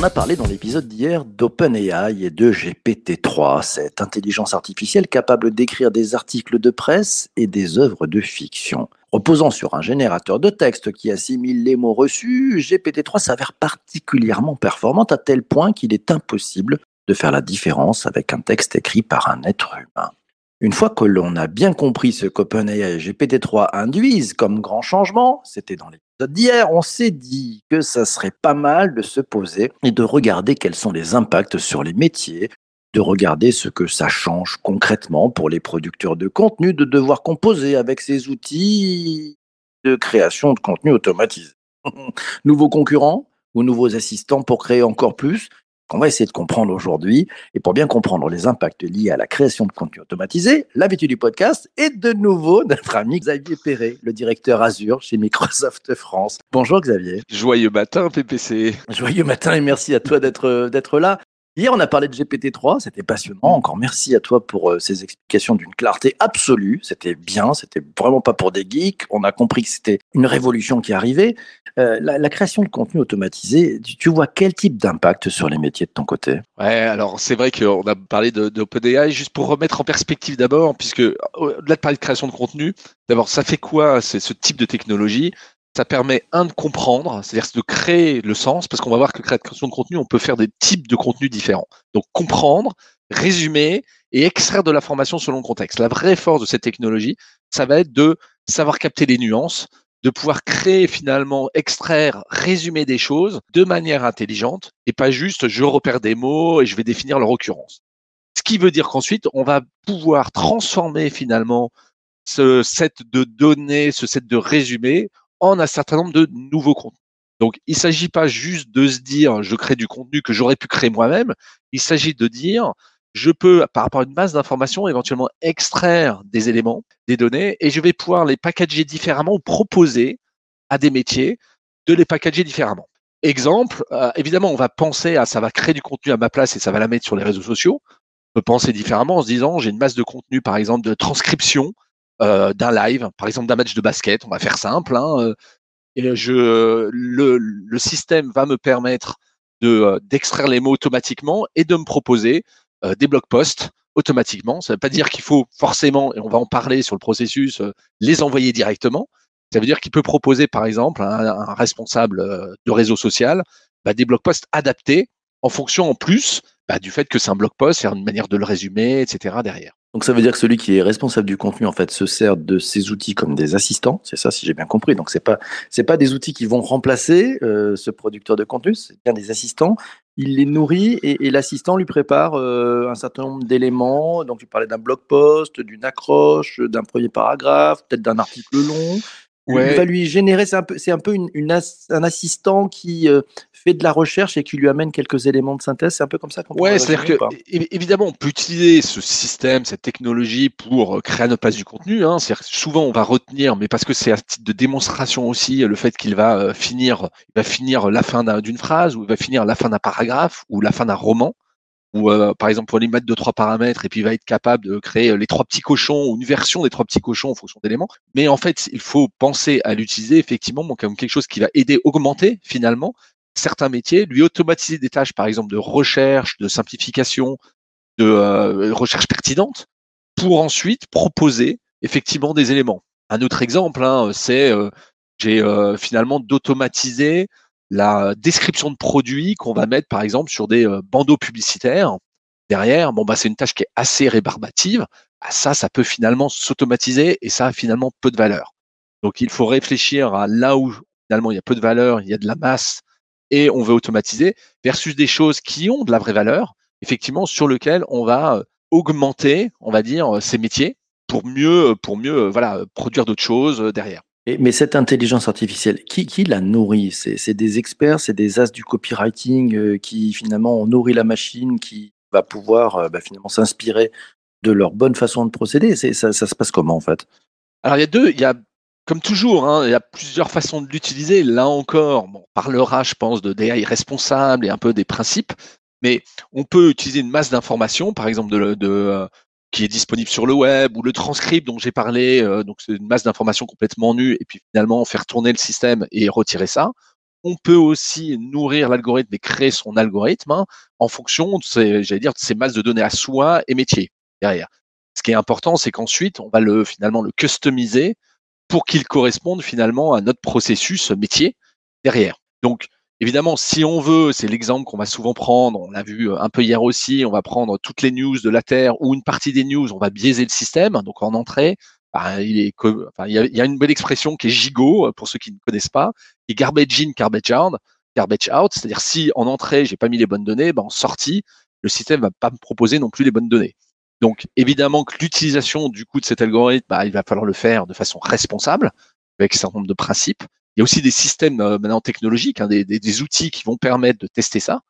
On a parlé dans l'épisode d'hier d'OpenAI et de GPT-3, cette intelligence artificielle capable d'écrire des articles de presse et des œuvres de fiction. Reposant sur un générateur de texte qui assimile les mots reçus, GPT-3 s'avère particulièrement performante à tel point qu'il est impossible de faire la différence avec un texte écrit par un être humain. Une fois que l'on a bien compris ce qu'OpenAI et GPT-3 induisent comme grand changement, c'était dans l'épisode d'hier, on s'est dit que ça serait pas mal de se poser et de regarder quels sont les impacts sur les métiers, de regarder ce que ça change concrètement pour les producteurs de contenu, de devoir composer avec ces outils de création de contenu automatisé. Nouveaux concurrents ou nouveaux assistants pour créer encore plus? Qu'on va essayer de comprendre aujourd'hui. Et pour bien comprendre les impacts liés à la création de contenu automatisé, l'habitude du podcast est de nouveau notre ami Xavier Perret, le directeur Azure chez Microsoft France. Bonjour Xavier. Joyeux matin PPC. Joyeux matin et merci à toi d'être d'être là. Hier, on a parlé de GPT-3, c'était passionnant. Encore merci à toi pour euh, ces explications d'une clarté absolue. C'était bien, c'était vraiment pas pour des geeks. On a compris que c'était une révolution qui arrivait. Euh, la, création de contenu automatisé, tu, vois quel type d'impact sur les métiers de ton côté? Ouais, alors c'est vrai qu'on a parlé d'OpenAI, juste pour remettre en perspective d'abord, puisque au-delà de parler de création de contenu, d'abord, ça fait quoi C'est ce type de technologie? Ça permet, un, de comprendre, c'est-à-dire de créer le sens, parce qu'on va voir que création de contenu, on peut faire des types de contenus différents. Donc, comprendre, résumer et extraire de l'information selon le contexte. La vraie force de cette technologie, ça va être de savoir capter les nuances, de pouvoir créer finalement, extraire, résumer des choses de manière intelligente et pas juste je repère des mots et je vais définir leur occurrence. Ce qui veut dire qu'ensuite, on va pouvoir transformer finalement ce set de données, ce set de résumés en un certain nombre de nouveaux contenus. Donc, il ne s'agit pas juste de se dire, je crée du contenu que j'aurais pu créer moi-même. Il s'agit de dire, je peux, par rapport à une masse d'informations, éventuellement extraire des éléments, des données, et je vais pouvoir les packager différemment ou proposer à des métiers de les packager différemment. Exemple, euh, évidemment, on va penser à ça va créer du contenu à ma place et ça va la mettre sur les réseaux sociaux. On peut penser différemment en se disant, j'ai une masse de contenu, par exemple, de transcription euh, d'un live, par exemple d'un match de basket. On va faire simple. Hein, euh, et je, le, le, système va me permettre de euh, d'extraire les mots automatiquement et de me proposer des blog posts automatiquement. Ça ne veut pas dire qu'il faut forcément, et on va en parler sur le processus, les envoyer directement. Ça veut dire qu'il peut proposer, par exemple, un, un responsable de réseau social bah, des blog posts adaptés en fonction en plus bah, du fait que c'est un blog post, c'est une manière de le résumer, etc. derrière. Donc ça veut dire que celui qui est responsable du contenu en fait se sert de ces outils comme des assistants, c'est ça si j'ai bien compris. Donc c'est pas c'est pas des outils qui vont remplacer euh, ce producteur de contenu, c'est bien des assistants. Il les nourrit et, l'assistant lui prépare euh, un certain nombre d'éléments. Donc tu parlais d'un blog post, d'une accroche, d'un premier paragraphe, peut-être d'un article long. Il va lui générer, c'est un peu, c'est un peu une, un assistant qui euh, fait de la recherche et qui lui amène quelques éléments de synthèse. C'est un peu comme ça qu'on Ouais, c'est-à-dire que évidemment, on peut utiliser ce système, cette technologie pour euh, créer à notre place du contenu. Hein. C'est souvent on va retenir, mais parce que c'est un titre de démonstration aussi, le fait qu'il va euh, finir, il va finir la fin d'une phrase ou il va finir la fin d'un paragraphe ou la fin d'un roman ou euh, par exemple pour lui mettre deux trois paramètres et puis il va être capable de créer euh, les trois petits cochons ou une version des trois petits cochons en fonction d'éléments. Mais en fait, il faut penser à l'utiliser effectivement comme quelque chose qui va aider, augmenter finalement certains métiers, lui automatiser des tâches par exemple de recherche, de simplification, de euh, recherche pertinente, pour ensuite proposer effectivement des éléments. Un autre exemple, hein, c'est j'ai finalement d'automatiser la description de produits qu'on va mettre par exemple sur des euh, bandeaux publicitaires derrière, bon bah c'est une tâche qui est assez rébarbative. Bah, ça, ça peut finalement s'automatiser et ça a finalement peu de valeur. Donc il faut réfléchir à là où finalement il y a peu de valeur, il y a de la masse et on veut automatiser versus des choses qui ont de la vraie valeur, effectivement sur lequel on va euh, augmenter, on va dire, euh, ces métiers pour mieux, pour mieux, voilà, produire d'autres choses derrière mais cette intelligence artificielle, qui, la nourrit? C'est des experts, c'est des as du copywriting euh, qui finalement ont nourri la machine, qui va pouvoir euh, bah, finalement s'inspirer de leur bonne façon de procéder. Ça, se passe comment en fait? Alors il y a deux, il y a comme toujours, hein, il y a plusieurs façons de l'utiliser. Là encore, on parlera, je pense, de DAI responsable et un peu des principes, mais on peut utiliser une masse d'informations, par exemple de, de, qui est disponible sur le web ou le transcript dont j'ai parlé, euh, donc c'est une masse d'informations complètement nue et puis finalement faire tourner le système et retirer ça. On peut aussi nourrir l'algorithme et créer son algorithme hein, en fonction de ces, j'allais dire, de ces masses de données à soi et métier derrière. Ce qui est important, c'est qu'ensuite on va le finalement le customiser pour qu'il corresponde finalement à notre processus métier derrière. Donc Évidemment, si on veut, c'est l'exemple qu'on va souvent prendre, on l'a vu euh, un peu hier aussi, on va prendre toutes les news de la Terre ou une partie des news, on va biaiser le système. Donc en entrée, bah, il, y a, une belle expression qui est gigot, euh, pour ceux qui ne connaissent pas, est garbage in, garbage out, garbage out. C'est-à-dire si en entrée, j'ai pas mis les bonnes données, bah, en sortie, le système va pas me proposer non plus les bonnes données. Donc évidemment que l'utilisation du coup de cet algorithme, bah, il va falloir le faire de façon responsable, avec un certain nombre de principes. Il y a aussi des systèmes euh, maintenant technologiques, hein, des, des, outils qui vont permettre de tester ça.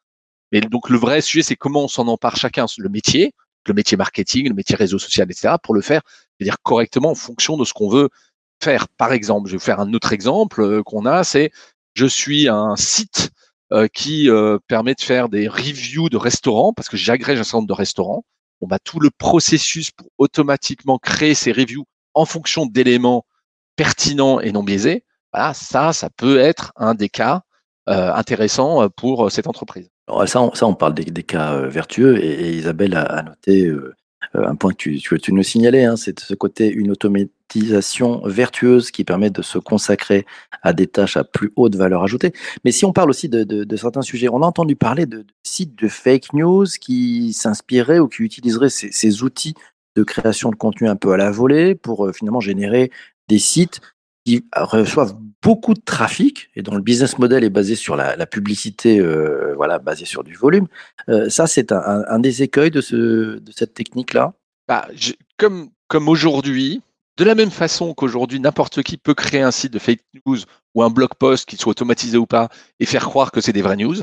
Mais donc le vrai sujet, c'est comment on s'en empare chacun, le métier, le métier marketing, le métier réseau social, etc., pour le faire, dire correctement en fonction de ce qu'on veut faire. Par exemple, je vais vous faire un autre exemple euh, qu'on a, c'est je suis un site euh, qui permet de faire des reviews de restaurants parce que j'agrège un certain nombre de restaurants. On va tout le processus pour automatiquement créer ces reviews en fonction d'éléments pertinents et non biaisés voilà, ça, ça peut être un des cas euh, intéressants euh, pour euh, cette entreprise. Ça, on, ça, on parle des, cas vertueux et, Isabelle a, noté un point que tu, nous signalais, hein, c'est ce côté une automatisation vertueuse qui permet de se consacrer à des tâches à plus haute valeur ajoutée. Mais si on parle aussi de, certains sujets, on a entendu parler de, sites de fake news qui s'inspiraient ou qui utiliseraient ces, outils de création de contenu un peu à la volée pour finalement générer des sites qui reçoivent beaucoup de trafic et dont le business model est basé sur la, publicité, euh, voilà, basée sur du volume. Euh, ça, c'est un, des écueils de, ce, de cette technique-là? Bah, comme aujourd'hui, de la même façon qu'aujourd'hui, n'importe qui peut créer un site de fake news ou un blog post qui soit automatisé ou pas et faire croire que c'est des vraies news.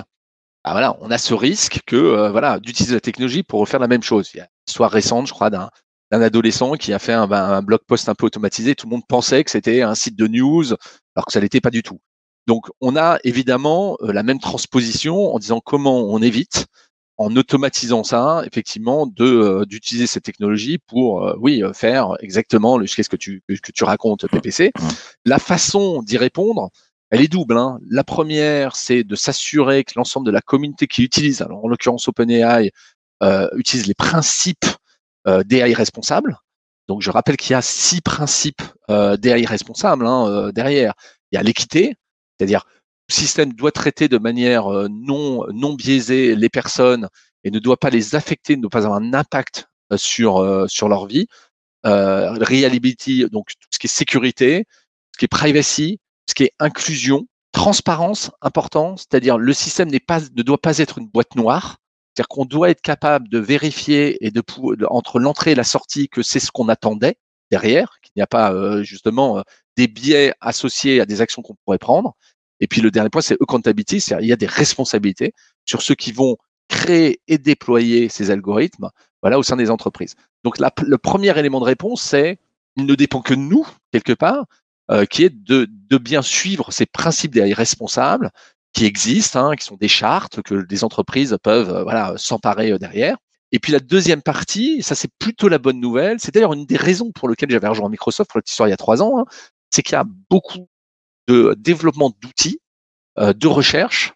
Bah voilà, on a ce risque que euh, voilà d'utiliser la technologie pour refaire la même chose. Il y a une histoire récente, je crois, d'un d'un adolescent qui a fait un, un, blog post un peu automatisé. Tout le monde pensait que c'était un site de news, alors que ça l'était pas du tout. Donc, on a évidemment euh, la même transposition en disant comment on évite, en automatisant ça, effectivement, de euh, d'utiliser cette technologie pour, euh, oui, faire exactement le qu'est-ce que tu que tu racontes PPC. La façon d'y répondre, elle est double. Hein. La première, c'est de s'assurer que l'ensemble de la communauté qui utilise, alors en l'occurrence OpenAI, euh, utilise les principes DAI responsable. Donc je rappelle qu'il y a six principes euh, DAI responsables hein, euh, derrière. Il y a l'équité, c'est-à-dire le système doit traiter de manière euh, non non biaisée les personnes et ne doit pas les affecter, ne doit pas avoir un impact sur sur leur vie. Euh, reliability, donc tout ce qui est sécurité, ce qui est privacy, ce qui est inclusion, transparence important, c'est-à-dire le système n'est pas ne doit pas être une boîte noire. C'est-à-dire qu'on doit être capable de vérifier et de, entre l'entrée et la sortie que c'est ce qu'on attendait derrière, qu'il n'y a pas euh, justement euh, des biais associés à des actions qu'on pourrait prendre. Et puis le dernier point, c'est accountability, c'est-à-dire il y a des responsabilités sur ceux qui vont créer et déployer ces algorithmes, voilà, au sein des entreprises. Donc le premier élément de réponse, c'est il ne dépend que de nous quelque part, euh, qui est de, de, bien suivre ces principes des responsables, qui existent, hein, qui sont des chartes que des entreprises peuvent euh, voilà s'emparer euh, derrière. Et puis la deuxième partie, ça c'est plutôt la bonne nouvelle, c'est d'ailleurs une des raisons pour lesquelles j'avais rejoint Microsoft pour histoire il y a trois ans, hein, c'est qu'il y a beaucoup de développement d'outils euh, de recherche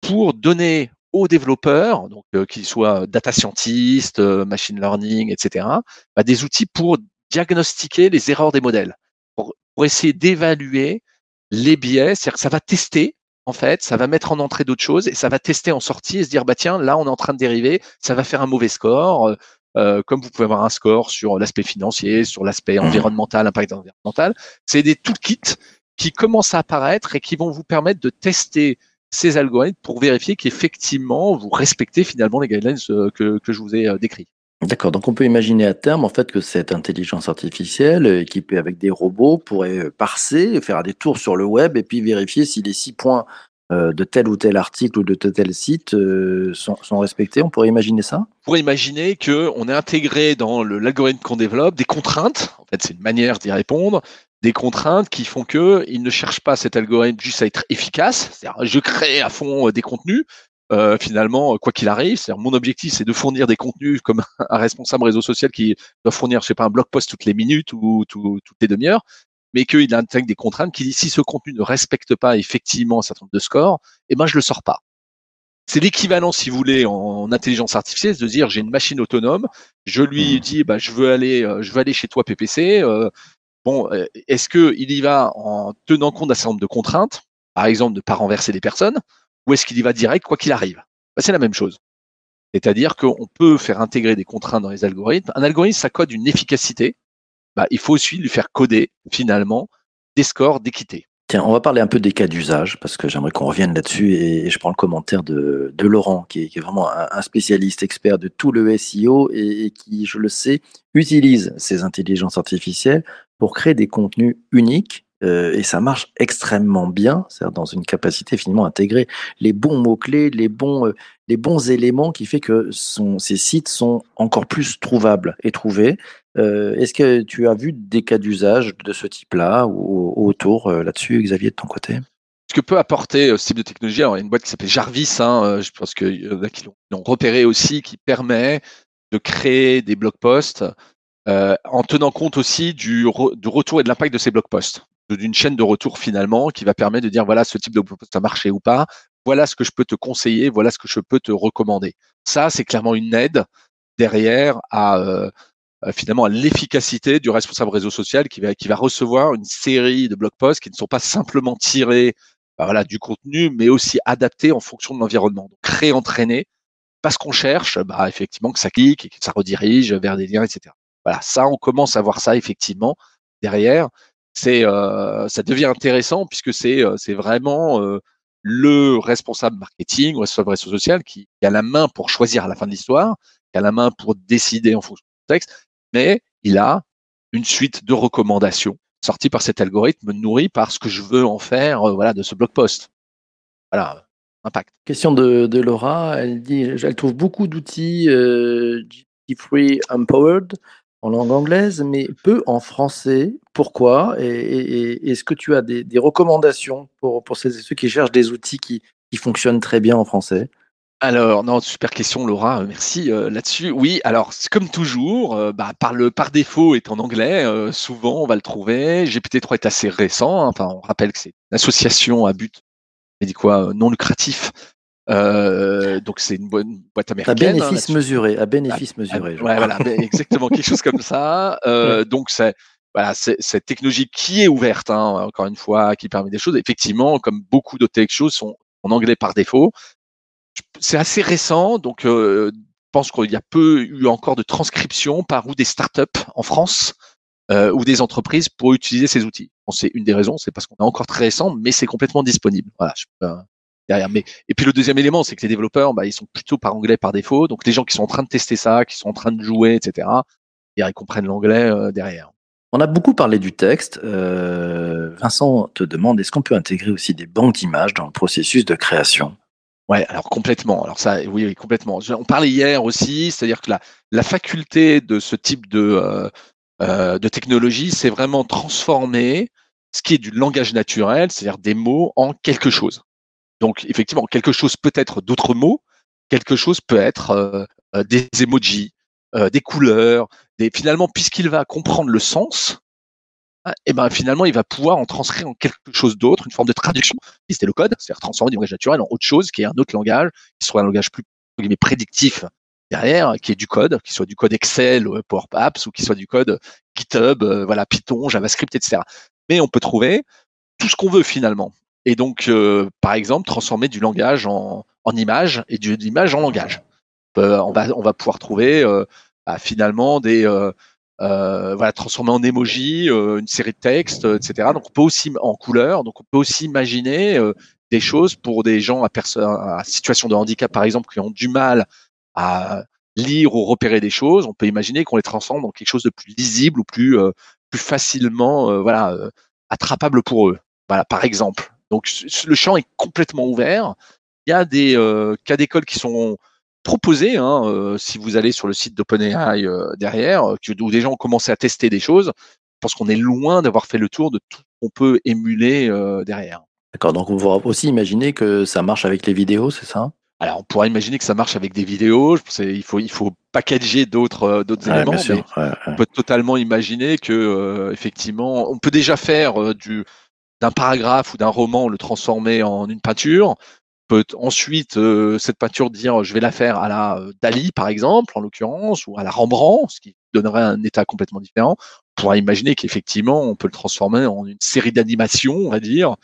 pour donner aux développeurs, donc qu'ils soient data scientists, machine learning, etc., bah, des outils pour diagnostiquer les erreurs des modèles, pour, pour essayer d'évaluer les biais, c'est-à-dire que ça va tester en fait, ça va mettre en entrée d'autres choses et ça va tester en sortie et se dire bah tiens là on est en train de dériver, ça va faire un mauvais score. Euh, euh, comme vous pouvez avoir un score sur l'aspect financier, sur l'aspect mmh. environnemental, impact environnemental, c'est des toolkits qui commencent à apparaître et qui vont vous permettre de tester ces algorithmes pour vérifier qu'effectivement vous respectez finalement les guidelines euh, que, que je vous ai décrits. D'accord, donc on peut imaginer à terme en fait que cette intelligence artificielle équipée avec des robots pourrait parser, faire des tours sur le web et puis vérifier si les six points euh, de tel ou tel article ou de tel, tel site euh, sont, respectés. On pourrait imaginer ça? On pourrait imaginer qu'on ait intégré dans l'algorithme qu'on développe des contraintes. En fait, c'est une manière d'y répondre. Des contraintes qui font que il ne cherche pas cet algorithme juste à être efficace. C'est-à-dire, je crée à fond euh, des contenus, finalement, quoi qu'il arrive. C'est-à-dire, mon objectif, c'est de fournir des contenus comme un responsable réseau social qui doit fournir, je sais pas, un blog post toutes les minutes ou toutes les demi-heures, mais qu'il intègre des contraintes qui dit si ce contenu ne respecte pas effectivement un certain nombre de scores, eh ben je le sors pas. C'est l'équivalent, si vous voulez, en intelligence artificielle, de dire j'ai une machine autonome, je lui mmh. dis bah je veux aller, euh, je veux aller chez toi PPC. Euh, bon, euh, est-ce que il y va en tenant compte d'un certain nombre de contraintes, par exemple de pas renverser les personnes, ou est-ce qu'il y va direct quoi qu'il arrive? Bah, C'est la même chose. C'est-à-dire qu'on peut faire intégrer des contraintes dans les algorithmes. Un algorithme, ça code une efficacité. Bah, il faut aussi lui faire coder finalement des scores d'équité. Tiens, on va parler un peu des cas d'usage, parce que j'aimerais qu'on revienne là-dessus, et je prends le commentaire de, Laurent, qui est, qui est vraiment un, spécialiste expert de tout le SEO, et, qui, je le sais, utilise ces intelligences artificielles pour créer des contenus uniques, euh, et ça marche extrêmement bien, c'est-à-dire dans une capacité finalement à intégrer les bons mots-clés, les bons, euh, les bons éléments qui fait que ces sites sont encore plus trouvables et trouvés. Euh, est-ce que tu as vu des cas d'usage de ce type-là ou, autour là-dessus, Xavier, de ton côté? Ce que peut apporter ce type de technologie, il y a une boîte qui s'appelle Jarvis, hein, je pense qu'il y en a qui l'ont repéré aussi, qui permet de créer des blog posts en tenant compte aussi du, du retour et de l'impact de ces blog posts, d'une chaîne de retour finalement qui va permettre de dire voilà ce type de blog post a marché ou pas, voilà ce que je peux te conseiller, voilà ce que je peux te recommander. Ça, c'est clairement une aide derrière à, euh, finalement à l'efficacité du responsable réseau social qui va, qui va recevoir une série de blog posts qui ne sont pas simplement tirés bah voilà, du contenu, mais aussi adaptés en fonction de l'environnement. Donc réentraîner parce qu'on cherche bah, effectivement que ça clique et que ça redirige vers des liens, etc. Voilà, ça, on commence à voir ça effectivement derrière. C'est, euh, ça devient intéressant puisque c'est, euh, c'est vraiment euh, le responsable marketing ou responsable réseau social qui, a la main pour choisir à la fin de l'histoire, qui a la main pour décider en fonction du texte mais il a une suite de recommandations sorties par cet algorithme nourri par ce que je veux en faire voilà, de ce blog post. Voilà, impact. Question de, Laura, elle dit, elle trouve beaucoup d'outils euh, GPT-free empowered en langue anglaise, mais peu en français. Pourquoi? Et, est-ce que tu as des, recommandations pour, pour ceux qui cherchent des outils qui fonctionnent très bien en français? Alors, non, super question, Laura. Merci euh, là-dessus. Oui, alors, comme toujours, euh, bah, par, le, par défaut est en anglais. Euh, souvent, on va le trouver. GPT-3 est assez récent. Hein. Enfin, on rappelle que c'est une association à but non lucratif. Donc, c'est une bonne boîte américaine. À hein, bénéfice mesuré. À bénéfice ah, mesuré. ouais, voilà, exactement, quelque chose comme ça. Donc, c'est voilà, cette technologie qui est ouverte, hein, encore une fois, qui permet des choses. Effectivement, comme beaucoup d'autres choses, sont en anglais par défaut c'est assez récent, donc euh, je pense qu'il y a peu eu encore de transcription par ou des startups en France euh, ou des entreprises pour utiliser ces outils. Bon, c'est une des raisons, c'est parce qu'on est encore très récent, mais c'est complètement disponible. Voilà, je peux, derrière. Mais et puis le deuxième élément, c'est que les développeurs, bah, ils sont plutôt par anglais par défaut. Donc les gens qui sont en train de tester ça, qui sont en train de jouer, etc. Ils comprennent l'anglais euh, derrière. On a beaucoup parlé du texte. Euh, Vincent te demande est-ce qu'on peut intégrer aussi des banques d'images dans le processus de création? Ouais, alors complètement. Alors ça, oui, oui complètement. On parlait hier aussi, c'est-à-dire que la, la faculté de ce type de, euh, euh, de technologie, c'est vraiment transformer ce qui est du langage naturel, c'est-à-dire des mots, en quelque chose. Donc effectivement, quelque chose peut être d'autres mots, quelque chose peut être euh, euh des emojis, euh, des couleurs, des, finalement, puisqu'il va comprendre le sens, et eh ben finalement il va pouvoir en transcrire en quelque chose d'autre, une forme de traduction. C'était le code, c'est-à-dire transformer du langage naturel en autre chose, qui est un autre langage, qui soit un langage plus prédictif derrière, qui est du code, qui soit du code Excel, ou Power Apps, ou qui soit du code GitHub, voilà Python, JavaScript, etc. Mais on peut trouver tout ce qu'on veut finalement. Et donc, euh, par exemple, transformer du langage en, en image et de l'image en langage. on, va, on va pouvoir trouver euh, bah, finalement des, euh, voilà, transformer en emoji, euh, une série de textes, euh, etc. Donc on peut aussi en couleur, donc on peut aussi imaginer des choses pour des gens à, à situation de handicap, par exemple, qui ont du mal à lire ou repérer des choses. On peut imaginer qu'on les transforme dans quelque chose de plus lisible ou plus plus facilement, voilà, attrapable pour eux. Voilà, par exemple. Donc le champ est complètement ouvert. Il y a des cas d'école qui sont proposer, hein, euh, si vous allez sur le site d'OpenAI euh, derrière, euh, où des gens ont commencé à tester des choses, je pense qu'on est loin d'avoir fait le tour de tout ce qu'on peut émuler derrière. D'accord, donc on va aussi imaginer que ça marche avec les vidéos, c'est ça? Alors, on pourrait imaginer que ça marche avec des vidéos. Il faut, il faut packager d'autres, euh, d'autres éléments. On peut totalement imaginer que, euh, effectivement, on peut déjà faire euh, du, d'un paragraphe ou d'un roman le transformer en une peinture. On peut ensuite cette peinture dire, je vais la faire à la Dali, par exemple, en l'occurrence, ou à la Rembrandt, ce qui donnerait un état complètement différent. On pourrait imaginer qu'effectivement, on peut le transformer en une série d'animations, on va dire,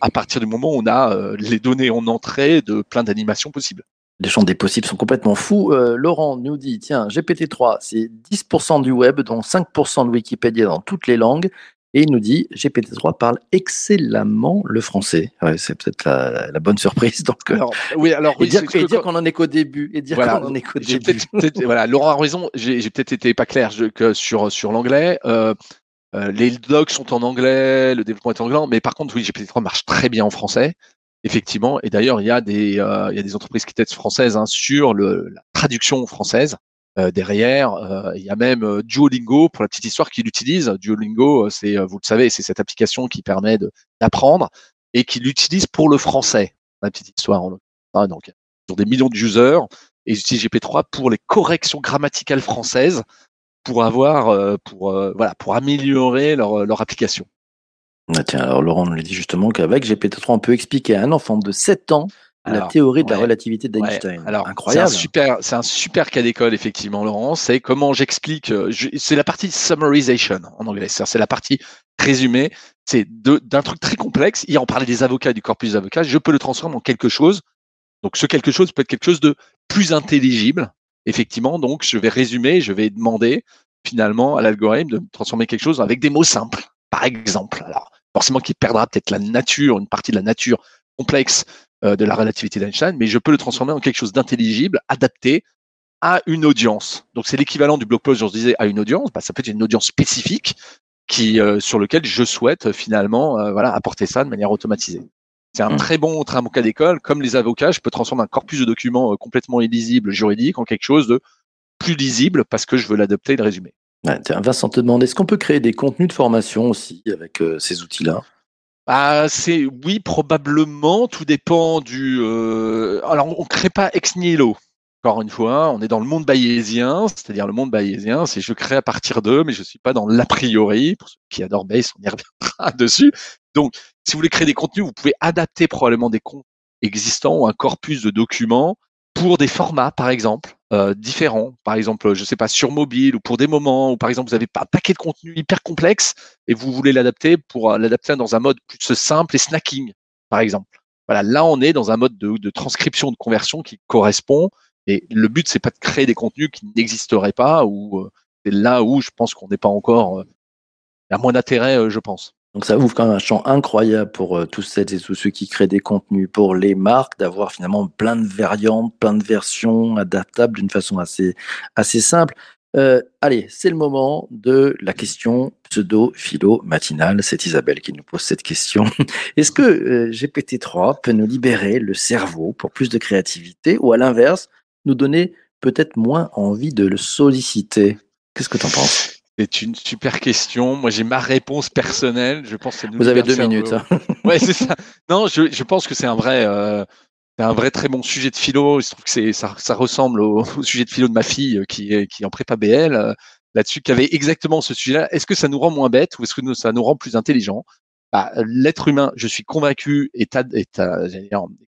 à partir du moment où on a euh, les données en entrée de plein d'animations possibles. Les champs des possibles sont complètement fous. Euh, Laurent nous dit, tiens, GPT-3, c'est 10% du web, dont 5% de Wikipédia dans toutes les langues. Et il nous dit, GPT-3 parle excellemment le français. Ouais, c'est peut-être la, bonne surprise. Donc, euh, oui, alors, et dire, qu'on en est qu'au début. Et dire qu'on en est qu'au début. voilà, Laurent a raison. J'ai peut-être été pas clair que sur, sur l'anglais. Euh, les docs sont en anglais, le développement est en anglais, mais par contre, oui, GPT-3 marche très bien en français, effectivement. Et d'ailleurs, il y a des, euh, il y a des entreprises qui testent françaises hein, sur le, la traduction française. Euh, derrière, euh, il y a même Duolingo pour la petite histoire qui l'utilise. Duolingo, c'est, vous le savez, c'est cette application qui permet d'apprendre et qui l'utilise pour le français. La petite histoire. En, ah, donc, sur des millions de users et ils utilisent GPT-3 pour les corrections grammaticales françaises pour avoir, euh, pour euh, voilà, pour améliorer leur, leur application. Ah, tiens, alors Laurent nous dit justement qu'avec GPT-3, on peut expliquer à un enfant de 7 ans la théorie de la relativité d'Einstein. Alors, incroyable. C'est un super, c'est un super cas d'école effectivement, Laurent. C'est comment j'explique. Euh, c'est la partie summarization en anglais. C'est la partie résumée. C'est d'un truc très complexe. Hier, on parlait des avocats, du corpus des avocats. Je peux le transformer en quelque chose. Donc, ce quelque chose peut être quelque chose de plus intelligible effectivement, donc, je vais résumer, je vais demander finalement à l'algorithme de transformer quelque chose avec des mots simples, par exemple. Alors, forcément, qui perdra peut-être la nature, une partie de la nature complexe euh, de la relativité d'Einstein, mais je peux le transformer en quelque chose d'intelligible, adapté à une audience. Donc, c'est l'équivalent du blog post, je disais, à une audience. Bah, ça peut être une audience spécifique qui, euh, sur lequel je souhaite finalement, euh, voilà, apporter ça de manière automatisée. C'est un mmh. très bon, très bon cas d'école. Comme les avocats, je peux transformer un corpus de documents complètement illisible juridique en quelque chose de plus lisible parce que je veux l'adopter et le résumer. Vincent te demande, est-ce qu'on peut créer des contenus de formation aussi avec euh, ces outils-là? Ah, c'est oui probablement. Tout dépend du. Euh, alors on crée pas ex nihilo. Encore une fois, on est dans le monde bayésien, c'est-à-dire le monde bayésien, c'est je crée à partir d'eux, mais je suis pas dans l'a priori. Pour ceux qui adorent Bayes, on y reviendra dessus. Donc, si vous voulez créer des contenus, vous pouvez adapter probablement des comptes existants ou un corpus de documents pour des formats, par exemple, euh, différents. Par exemple, je sais pas, sur mobile ou pour des moments, ou par exemple, vous avez un paquet de contenu hyper complexe et vous voulez l'adapter pour euh, l'adapter dans un mode plus simple et snacking, par exemple. Voilà, là, on est dans un mode de, transcription, de conversion qui correspond et le but, c'est pas de créer des contenus qui n'existeraient pas ou euh, c'est là où je pense qu'on n'est pas encore. Euh, il y a moins d'intérêt, euh, je pense. Donc ça ouvre quand même un champ incroyable pour tous celles et tous ceux qui créent des contenus pour les marques, d'avoir finalement plein de variantes, plein de versions adaptables d'une façon assez, assez simple. allez, c'est le moment de la question pseudo-philo matinale. C'est Isabelle qui nous pose cette question. Est-ce que GPT-3 peut nous libérer le cerveau pour plus de créativité ou à l'inverse, nous donner peut-être moins envie de le solliciter? Qu'est-ce que tu en penses? C'est une super question. Moi, j'ai ma réponse personnelle. Je pense que Vous avez deux minutes. Hein. ouais, c'est ça. Non, je, je pense que c'est un vrai, euh, un vrai très bon sujet de philo. Je trouve que c'est, ça, ça ressemble au, sujet de philo de ma fille euh, qui est, qui est en prépa BL euh, là-dessus, qui avait exactement ce sujet-là. Est-ce que ça nous rend moins bêtes ou est-ce que ça nous rend plus intelligents? Bah, l'être humain, je suis convaincu, est, est,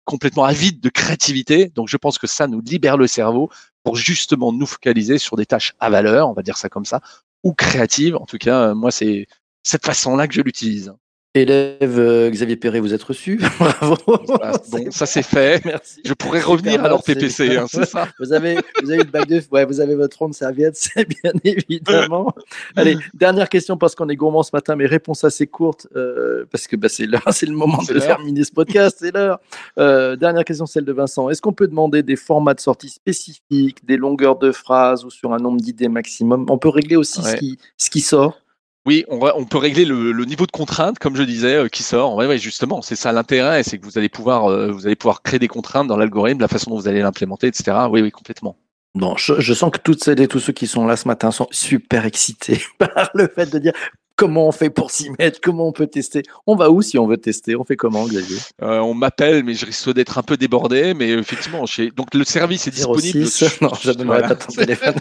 complètement avide de créativité. Donc, je pense que ça nous libère le cerveau pour justement nous focaliser sur des tâches à valeur, on va dire ça comme ça, ou créatives. En tout cas, moi, c'est cette façon-là que je l'utilise. Élève euh, Xavier Perret, vous êtes reçu. Bravo. bon, ça c'est fait. Merci. Je pourrais revenir à leur PPC, hein, c'est ça. Vous avez, vous avez une bague de, ouais, vous avez votre ronde serviette, c'est bien évidemment. Allez, dernière question parce qu'on est gourmand ce matin, mais réponse assez courte euh, parce que bah, c'est l'heure, c'est le moment de terminer ce podcast, c'est l'heure. Euh, dernière question, celle de Vincent. Est-ce qu'on peut demander des formats de sortie spécifiques, des longueurs de phrases ou sur un nombre d'idées maximum? On peut régler aussi ce qui, ce qui sort. Oui, on, on, peut régler le, niveau de contrainte, comme je disais, euh, qui sort. Ouais, ouais, justement, c'est ça l'intérêt, c'est que vous allez pouvoir, euh, vous allez pouvoir créer des contraintes dans l'algorithme, la façon dont vous allez l'implémenter, etc. Oui, oui, complètement. Bon, je, sens que toutes celles et tous ceux qui sont là ce matin sont super excités par le fait de dire Comment on fait pour s'y mettre Comment on peut tester On va où si on veut tester? On fait comment, Xavier? Euh, On m'appelle, mais je risque d'être un peu débordé. Mais effectivement, chez... donc le service est disponible. Non, je ne voilà. pas ton téléphone.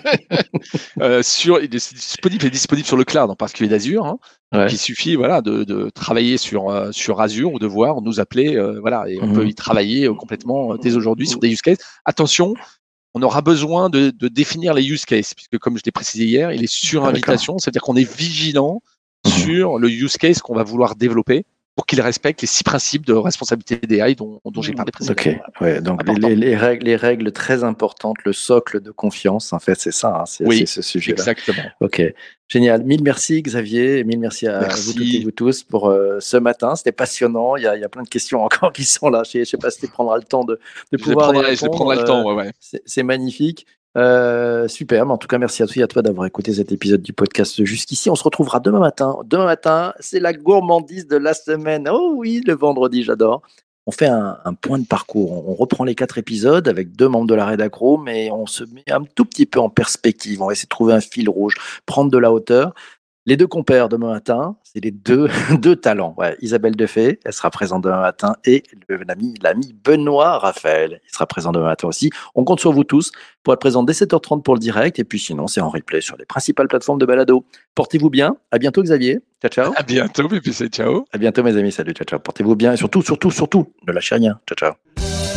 euh, sur, il est disponible, est disponible sur le cloud, en particulier d'Azure. Hein. Ouais. Il suffit voilà de, de travailler sur euh, sur Azure ou de voir nous appeler euh, voilà et on mmh. peut y travailler complètement dès aujourd'hui sur des use cases. Attention, on aura besoin de, de, définir les use cases, puisque comme je l'ai précisé hier, il est sur ah, invitation, c'est-à-dire qu'on est vigilant. Sur le use case qu'on va vouloir développer pour qu'il respecte les six principes de responsabilité DI dont, dont j'ai parlé précédemment. Ok, ouais, donc les, les, règles, les règles très importantes, le socle de confiance, en fait, c'est ça, hein, c'est oui, ce sujet-là. Exactement. Ok, génial. Mille merci Xavier, mille merci à merci. vous toutes et vous tous pour euh, ce matin. C'était passionnant. Il y, a, il y, a, plein de questions encore qui sont là. Je ne sais pas si tu prendras le temps de, de je pouvoir. Prendrai, je prendrai le temps, ouais, ouais. C'est magnifique. Euh, super, en tout cas, merci à toi à toi d'avoir écouté cet épisode du podcast jusqu'ici. On se retrouvera demain matin. Demain matin, c'est la gourmandise de la semaine. Oh oui, le vendredi, j'adore. On fait un, point de parcours. On reprend les quatre épisodes avec deux membres de la rédac mais on se met un tout petit peu en perspective. On va essayer de trouver un fil rouge, prendre de la hauteur. Les deux compères demain matin, c'est les deux, deux talents. Ouais, Isabelle Defay, elle sera présente demain matin, et l'ami, l'ami Benoît Raphaël, il sera présent demain matin aussi. On compte sur vous tous pour être présent dès 7h30 pour le direct, et puis sinon, c'est en replay sur les principales plateformes de balado. Portez-vous bien. À bientôt, Xavier. Ciao, ciao. À bientôt, c'est ciao. À bientôt, mes amis. Salut, ciao, ciao. Portez-vous bien, et surtout, surtout, surtout, ne lâchez rien. Ciao, ciao.